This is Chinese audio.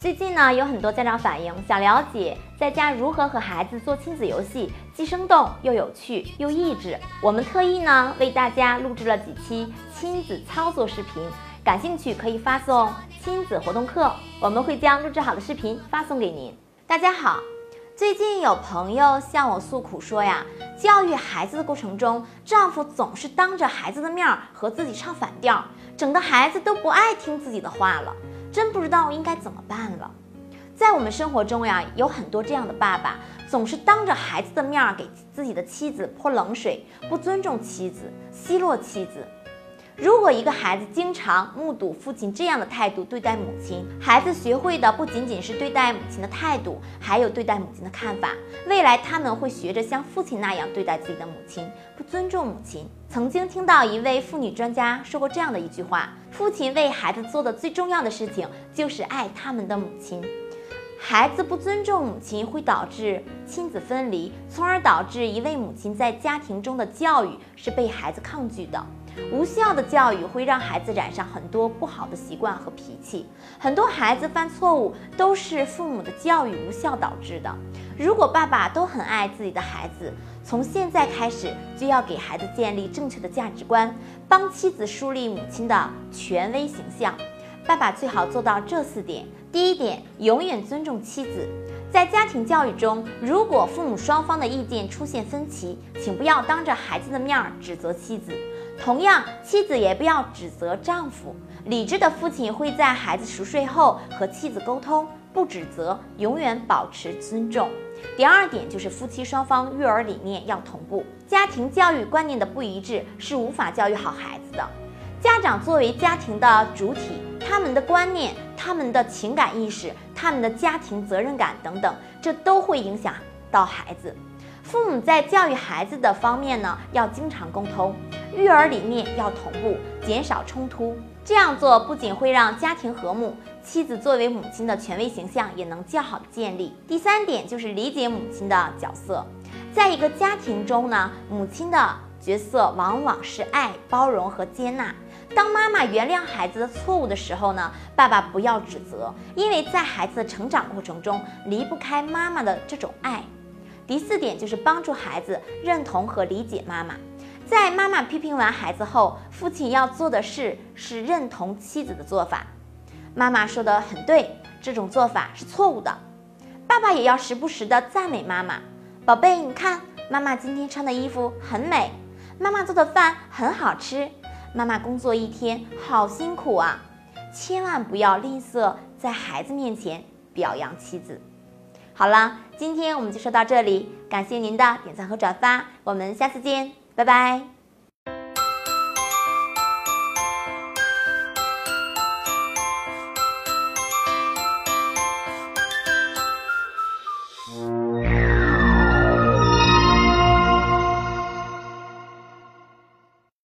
最近呢，有很多家长反映想了解在家如何和孩子做亲子游戏，既生动又有趣又益智。我们特意呢为大家录制了几期亲子操作视频，感兴趣可以发送“亲子活动课”，我们会将录制好的视频发送给您。大家好，最近有朋友向我诉苦说呀，教育孩子的过程中，丈夫总是当着孩子的面和自己唱反调，整的孩子都不爱听自己的话了。真不知道应该怎么办了。在我们生活中呀，有很多这样的爸爸，总是当着孩子的面给自己的妻子泼冷水，不尊重妻子，奚落妻子。如果一个孩子经常目睹父亲这样的态度对待母亲，孩子学会的不仅仅是对待母亲的态度，还有对待母亲的看法。未来他们会学着像父亲那样对待自己的母亲，不尊重母亲。曾经听到一位妇女专家说过这样的一句话：父亲为孩子做的最重要的事情就是爱他们的母亲。孩子不尊重母亲，会导致亲子分离，从而导致一位母亲在家庭中的教育是被孩子抗拒的。无效的教育会让孩子染上很多不好的习惯和脾气。很多孩子犯错误都是父母的教育无效导致的。如果爸爸都很爱自己的孩子，从现在开始就要给孩子建立正确的价值观，帮妻子树立母亲的权威形象。爸爸最好做到这四点。第一点，永远尊重妻子。在家庭教育中，如果父母双方的意见出现分歧，请不要当着孩子的面指责妻子。同样，妻子也不要指责丈夫。理智的父亲会在孩子熟睡后和妻子沟通，不指责，永远保持尊重。第二点就是夫妻双方育儿理念要同步。家庭教育观念的不一致是无法教育好孩子的。家长作为家庭的主体，他们的观念、他们的情感意识、他们的家庭责任感等等，这都会影响到孩子。父母在教育孩子的方面呢，要经常沟通，育儿理念要同步，减少冲突。这样做不仅会让家庭和睦，妻子作为母亲的权威形象也能较好的建立。第三点就是理解母亲的角色，在一个家庭中呢，母亲的角色往往是爱、包容和接纳。当妈妈原谅孩子的错误的时候呢，爸爸不要指责，因为在孩子的成长过程中离不开妈妈的这种爱。第四点就是帮助孩子认同和理解妈妈。在妈妈批评完孩子后，父亲要做的事是认同妻子的做法。妈妈说的很对，这种做法是错误的。爸爸也要时不时的赞美妈妈。宝贝，你看，妈妈今天穿的衣服很美，妈妈做的饭很好吃，妈妈工作一天好辛苦啊！千万不要吝啬在孩子面前表扬妻子。好了，今天我们就说到这里，感谢您的点赞和转发，我们下次见，拜拜。